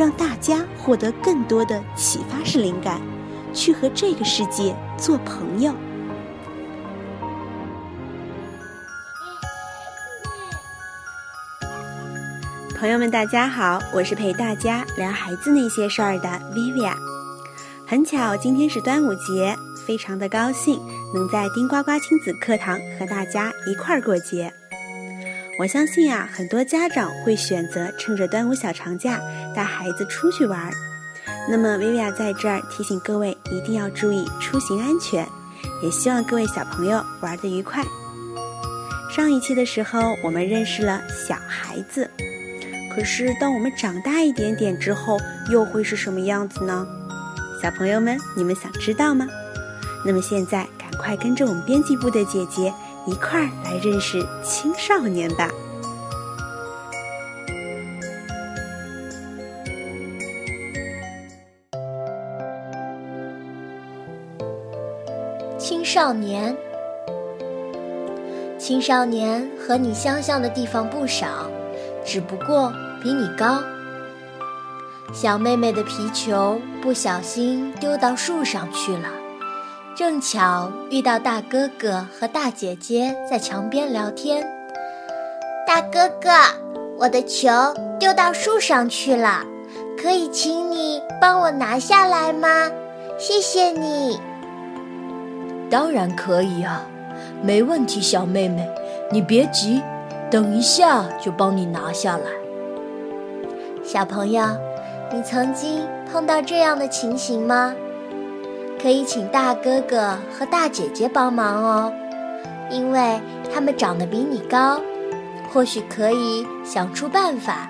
让大家获得更多的启发式灵感，去和这个世界做朋友。朋友们，大家好，我是陪大家聊孩子那些事儿的 Vivian。很巧，今天是端午节，非常的高兴能在丁呱呱亲子课堂和大家一块儿过节。我相信啊，很多家长会选择趁着端午小长假带孩子出去玩。那么薇薇娅在这儿提醒各位一定要注意出行安全，也希望各位小朋友玩得愉快。上一期的时候，我们认识了小孩子。可是，当我们长大一点点之后，又会是什么样子呢？小朋友们，你们想知道吗？那么现在，赶快跟着我们编辑部的姐姐一块儿来认识青少年吧。少年，青少年和你相像的地方不少。只不过比你高。小妹妹的皮球不小心丢到树上去了，正巧遇到大哥哥和大姐姐在墙边聊天。大哥哥，我的球丢到树上去了，可以请你帮我拿下来吗？谢谢你。当然可以啊，没问题，小妹妹，你别急。等一下，就帮你拿下来。小朋友，你曾经碰到这样的情形吗？可以请大哥哥和大姐姐帮忙哦，因为他们长得比你高，或许可以想出办法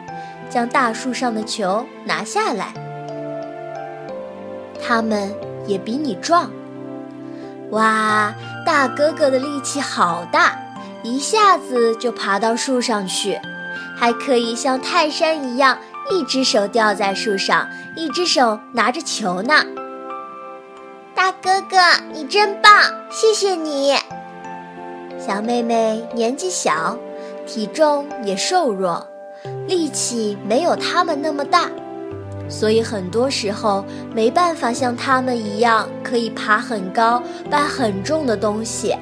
将大树上的球拿下来。他们也比你壮。哇，大哥哥的力气好大！一下子就爬到树上去，还可以像泰山一样，一只手吊在树上，一只手拿着球呢。大哥哥，你真棒，谢谢你。小妹妹年纪小，体重也瘦弱，力气没有他们那么大，所以很多时候没办法像他们一样，可以爬很高，搬很重的东西。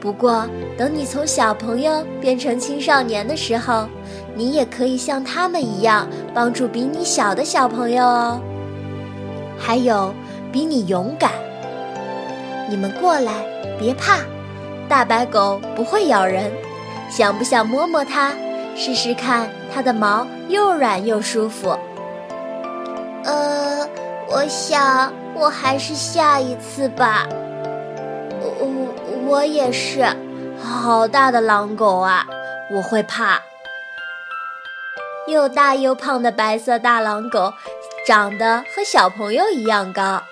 不过，等你从小朋友变成青少年的时候，你也可以像他们一样帮助比你小的小朋友哦。还有，比你勇敢。你们过来，别怕，大白狗不会咬人。想不想摸摸它，试试看它的毛又软又舒服？呃，我想我还是下一次吧。我我也是，好大的狼狗啊！我会怕。又大又胖的白色大狼狗，长得和小朋友一样高，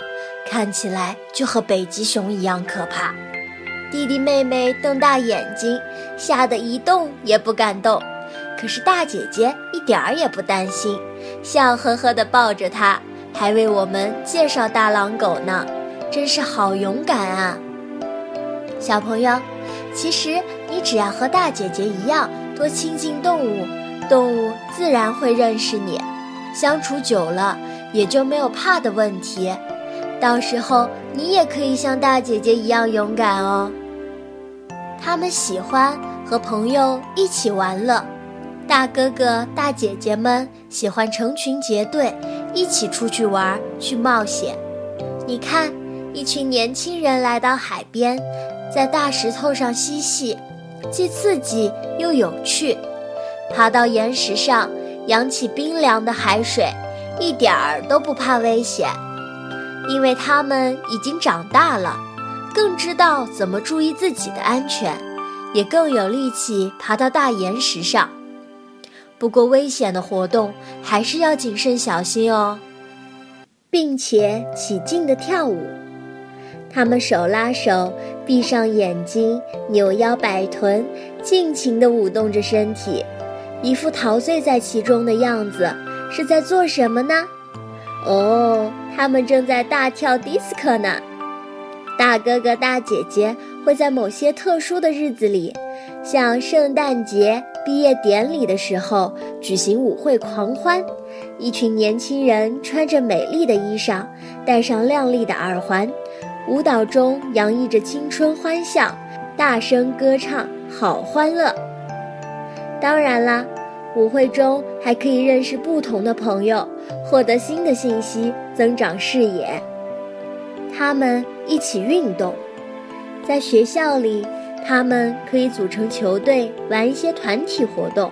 看起来就和北极熊一样可怕。弟弟妹妹瞪大眼睛，吓得一动也不敢动。可是大姐姐一点儿也不担心，笑呵呵地抱着它，还为我们介绍大狼狗呢，真是好勇敢啊！小朋友，其实你只要和大姐姐一样多亲近动物，动物自然会认识你，相处久了也就没有怕的问题。到时候你也可以像大姐姐一样勇敢哦。他们喜欢和朋友一起玩乐，大哥哥大姐姐们喜欢成群结队一起出去玩去冒险。你看，一群年轻人来到海边。在大石头上嬉戏，既刺激又有趣。爬到岩石上，扬起冰凉的海水，一点儿都不怕危险，因为他们已经长大了，更知道怎么注意自己的安全，也更有力气爬到大岩石上。不过，危险的活动还是要谨慎小心哦。并且起劲地跳舞。他们手拉手，闭上眼睛，扭腰摆臀，尽情地舞动着身体，一副陶醉在其中的样子。是在做什么呢？哦，他们正在大跳迪斯科呢。大哥哥、大姐姐会在某些特殊的日子里，像圣诞节、毕业典礼的时候举行舞会狂欢。一群年轻人穿着美丽的衣裳，戴上亮丽的耳环，舞蹈中洋溢着青春欢笑，大声歌唱，好欢乐。当然啦。舞会中还可以认识不同的朋友，获得新的信息，增长视野。他们一起运动，在学校里，他们可以组成球队，玩一些团体活动，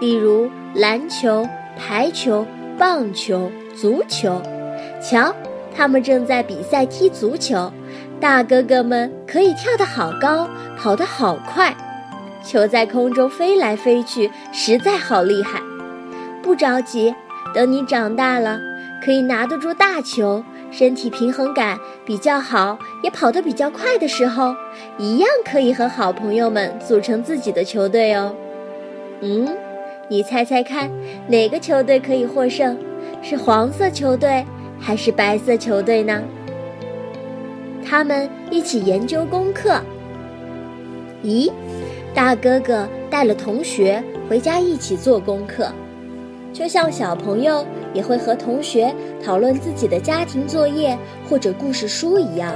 例如篮球、排球、棒球、足球。瞧，他们正在比赛踢足球，大哥哥们可以跳得好高，跑得好快。球在空中飞来飞去，实在好厉害。不着急，等你长大了，可以拿得住大球，身体平衡感比较好，也跑得比较快的时候，一样可以和好朋友们组成自己的球队哦。嗯，你猜猜看，哪个球队可以获胜？是黄色球队还是白色球队呢？他们一起研究功课。咦？大哥哥带了同学回家一起做功课，就像小朋友也会和同学讨论自己的家庭作业或者故事书一样。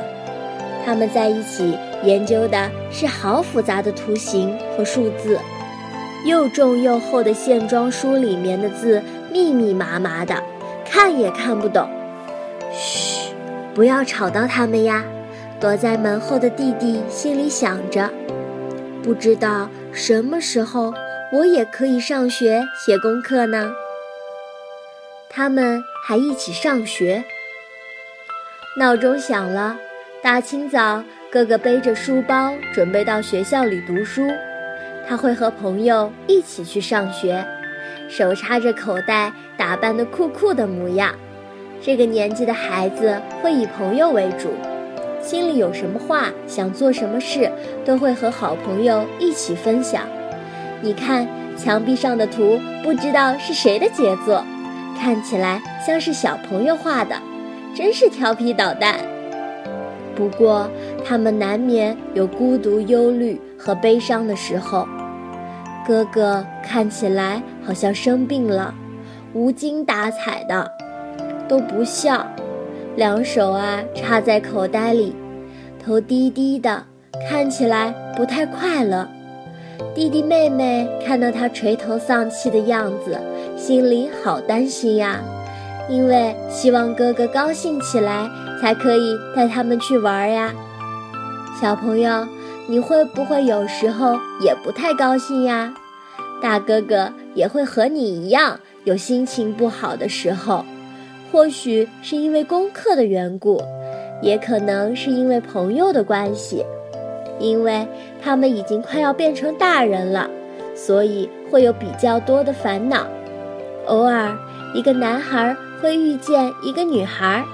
他们在一起研究的是好复杂的图形和数字，又重又厚的线装书里面的字密密麻麻的，看也看不懂。嘘，不要吵到他们呀！躲在门后的弟弟心里想着。不知道什么时候我也可以上学写功课呢。他们还一起上学。闹钟响了，大清早，哥哥背着书包准备到学校里读书。他会和朋友一起去上学，手插着口袋，打扮的酷酷的模样。这个年纪的孩子会以朋友为主。心里有什么话，想做什么事，都会和好朋友一起分享。你看墙壁上的图，不知道是谁的杰作，看起来像是小朋友画的，真是调皮捣蛋。不过他们难免有孤独、忧虑和悲伤的时候。哥哥看起来好像生病了，无精打采的，都不笑。两手啊插在口袋里，头低低的，看起来不太快乐。弟弟妹妹看到他垂头丧气的样子，心里好担心呀，因为希望哥哥高兴起来，才可以带他们去玩呀。小朋友，你会不会有时候也不太高兴呀？大哥哥也会和你一样有心情不好的时候。或许是因为功课的缘故，也可能是因为朋友的关系，因为他们已经快要变成大人了，所以会有比较多的烦恼。偶尔，一个男孩会遇见一个女孩，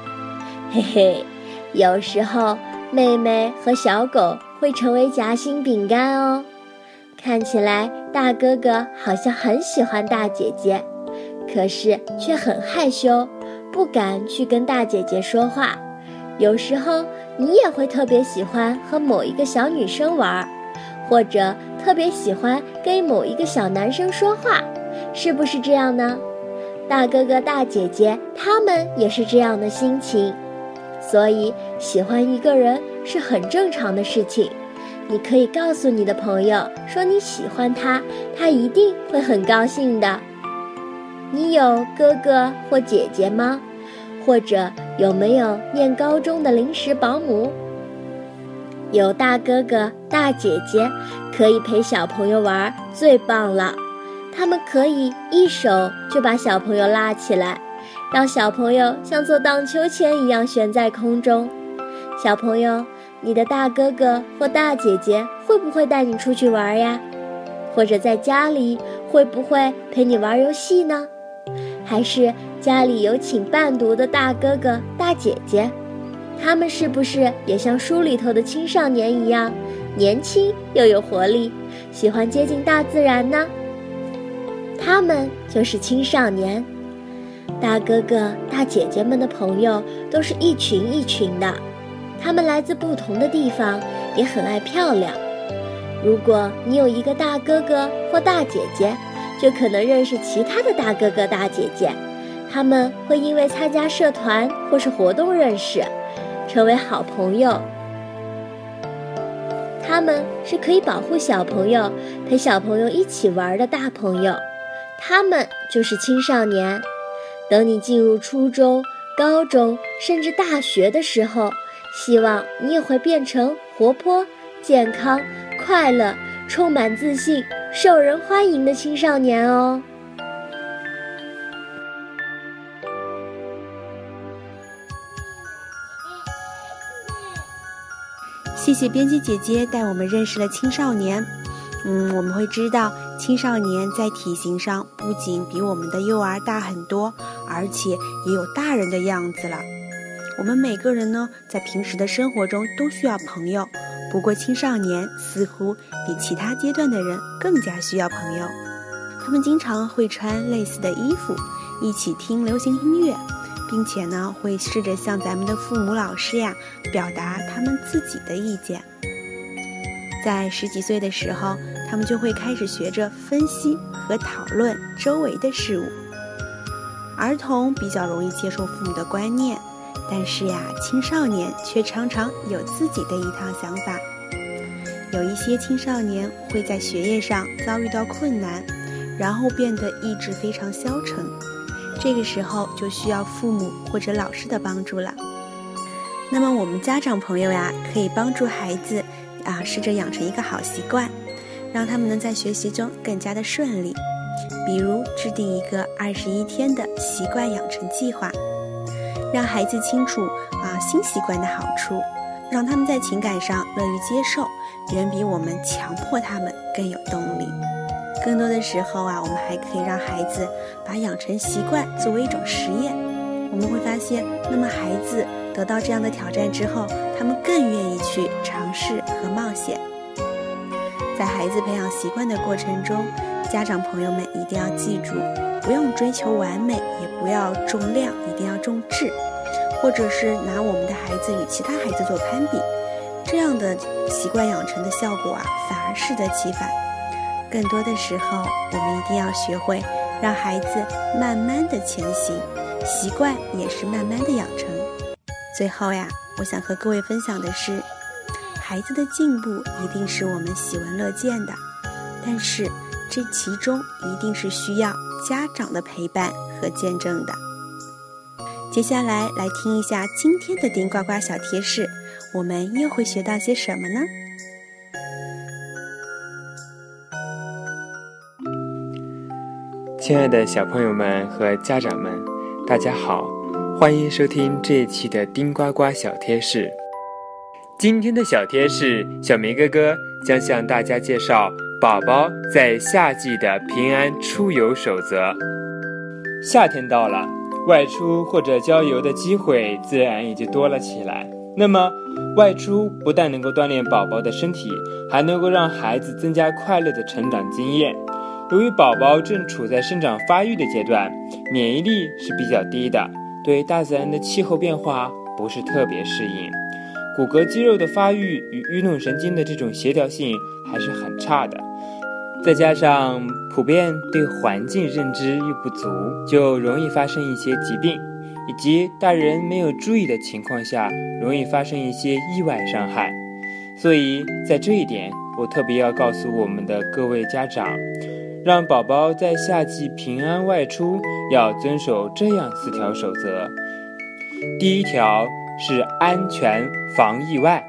嘿嘿，有时候妹妹和小狗会成为夹心饼干哦。看起来大哥哥好像很喜欢大姐姐，可是却很害羞。不敢去跟大姐姐说话，有时候你也会特别喜欢和某一个小女生玩，或者特别喜欢跟某一个小男生说话，是不是这样呢？大哥哥、大姐姐他们也是这样的心情，所以喜欢一个人是很正常的事情。你可以告诉你的朋友说你喜欢他，他一定会很高兴的。你有哥哥或姐姐吗？或者有没有念高中的临时保姆？有大哥哥、大姐姐可以陪小朋友玩，最棒了。他们可以一手就把小朋友拉起来，让小朋友像坐荡秋千一样悬在空中。小朋友，你的大哥哥或大姐姐会不会带你出去玩呀？或者在家里会不会陪你玩游戏呢？还是家里有请伴读的大哥哥、大姐姐？他们是不是也像书里头的青少年一样，年轻又有活力，喜欢接近大自然呢？他们就是青少年。大哥哥、大姐姐们的朋友都是一群一群的，他们来自不同的地方，也很爱漂亮。如果你有一个大哥哥或大姐姐，就可能认识其他的大哥哥大姐姐，他们会因为参加社团或是活动认识，成为好朋友。他们是可以保护小朋友、陪小朋友一起玩的大朋友，他们就是青少年。等你进入初中、高中，甚至大学的时候，希望你也会变成活泼、健康。快乐、充满自信、受人欢迎的青少年哦！谢谢编辑姐姐带我们认识了青少年。嗯，我们会知道，青少年在体型上不仅比我们的幼儿大很多，而且也有大人的样子了。我们每个人呢，在平时的生活中都需要朋友。不过，青少年似乎比其他阶段的人更加需要朋友。他们经常会穿类似的衣服，一起听流行音乐，并且呢，会试着向咱们的父母、老师呀表达他们自己的意见。在十几岁的时候，他们就会开始学着分析和讨论周围的事物。儿童比较容易接受父母的观念。但是呀，青少年却常常有自己的一套想法。有一些青少年会在学业上遭遇到困难，然后变得意志非常消沉。这个时候就需要父母或者老师的帮助了。那么我们家长朋友呀，可以帮助孩子啊，试着养成一个好习惯，让他们能在学习中更加的顺利。比如制定一个二十一天的习惯养成计划。让孩子清楚啊新习惯的好处，让他们在情感上乐于接受，远比我们强迫他们更有动力。更多的时候啊，我们还可以让孩子把养成习惯作为一种实验。我们会发现，那么孩子得到这样的挑战之后，他们更愿意去尝试和冒险。在孩子培养习惯的过程中，家长朋友们一定要记住。不用追求完美，也不要重量，一定要重质，或者是拿我们的孩子与其他孩子做攀比，这样的习惯养成的效果啊，反而适得其反。更多的时候，我们一定要学会让孩子慢慢的前行，习惯也是慢慢的养成。最后呀，我想和各位分享的是，孩子的进步一定是我们喜闻乐见的，但是这其中一定是需要。家长的陪伴和见证的。接下来来听一下今天的丁呱呱小贴士，我们又会学到些什么呢？亲爱的小朋友们和家长们，大家好，欢迎收听这一期的丁呱呱小贴士。今天的小贴士，小明哥哥将向大家介绍。宝宝在夏季的平安出游守则。夏天到了，外出或者郊游的机会自然也就多了起来。那么，外出不但能够锻炼宝宝的身体，还能够让孩子增加快乐的成长经验。由于宝宝正处在生长发育的阶段，免疫力是比较低的，对大自然的气候变化不是特别适应，骨骼肌肉的发育与运动神经的这种协调性还是很差的。再加上普遍对环境认知又不足，就容易发生一些疾病，以及大人没有注意的情况下，容易发生一些意外伤害。所以在这一点，我特别要告诉我们的各位家长，让宝宝在夏季平安外出，要遵守这样四条守则。第一条是安全防意外，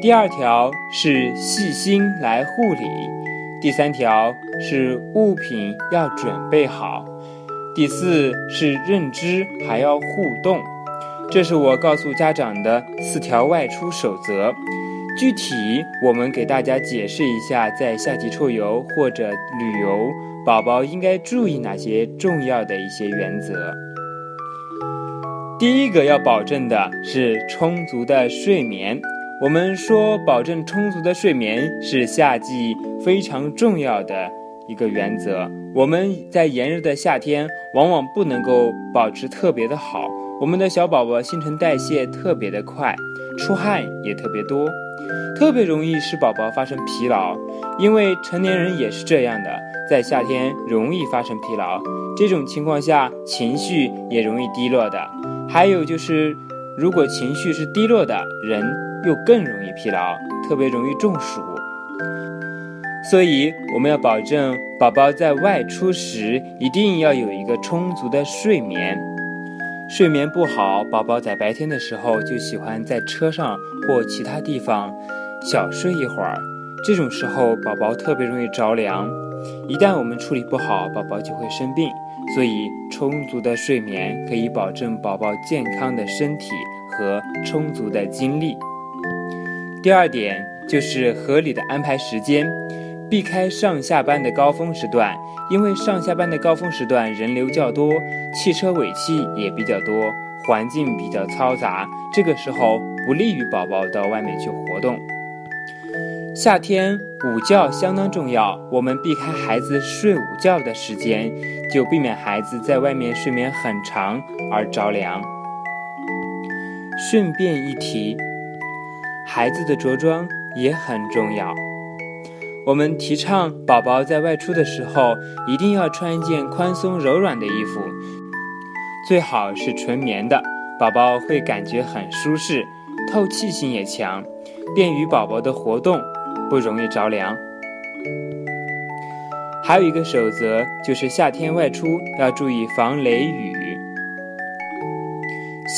第二条是细心来护理。第三条是物品要准备好，第四是认知还要互动，这是我告诉家长的四条外出守则。具体我们给大家解释一下，在夏季出游或者旅游宝宝应该注意哪些重要的一些原则？第一个要保证的是充足的睡眠。我们说，保证充足的睡眠是夏季非常重要的一个原则。我们在炎热的夏天，往往不能够保持特别的好。我们的小宝宝新陈代谢特别的快，出汗也特别多，特别容易使宝宝发生疲劳。因为成年人也是这样的，在夏天容易发生疲劳。这种情况下，情绪也容易低落的。还有就是，如果情绪是低落的，人又更容易疲劳，特别容易中暑。所以，我们要保证宝宝在外出时一定要有一个充足的睡眠。睡眠不好，宝宝在白天的时候就喜欢在车上或其他地方小睡一会儿。这种时候，宝宝特别容易着凉。一旦我们处理不好，宝宝就会生病。所以，充足的睡眠可以保证宝宝健康的身体和充足的精力。第二点就是合理的安排时间。避开上下班的高峰时段，因为上下班的高峰时段人流较多，汽车尾气也比较多，环境比较嘈杂，这个时候不利于宝宝到外面去活动。夏天午觉相当重要，我们避开孩子睡午觉的时间，就避免孩子在外面睡眠很长而着凉。顺便一提，孩子的着装也很重要。我们提倡宝宝在外出的时候一定要穿一件宽松柔软的衣服，最好是纯棉的，宝宝会感觉很舒适，透气性也强，便于宝宝的活动，不容易着凉。还有一个守则就是夏天外出要注意防雷雨。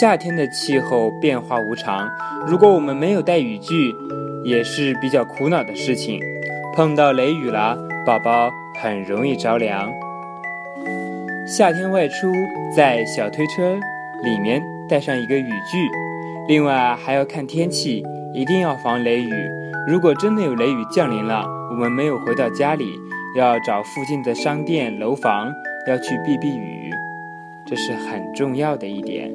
夏天的气候变化无常，如果我们没有带雨具，也是比较苦恼的事情。碰到雷雨了，宝宝很容易着凉。夏天外出，在小推车里面带上一个雨具，另外还要看天气，一定要防雷雨。如果真的有雷雨降临了，我们没有回到家里，要找附近的商店、楼房，要去避避雨，这是很重要的一点。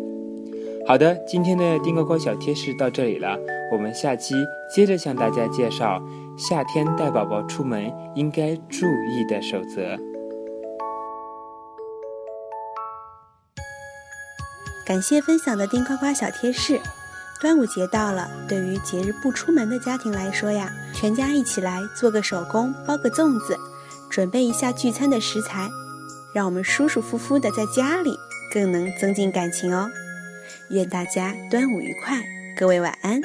好的，今天的丁呱呱小贴士到这里了，我们下期接着向大家介绍夏天带宝宝出门应该注意的守则。感谢分享的丁呱呱小贴士。端午节到了，对于节日不出门的家庭来说呀，全家一起来做个手工，包个粽子，准备一下聚餐的食材，让我们舒舒服服的在家里，更能增进感情哦。愿大家端午愉快，各位晚安。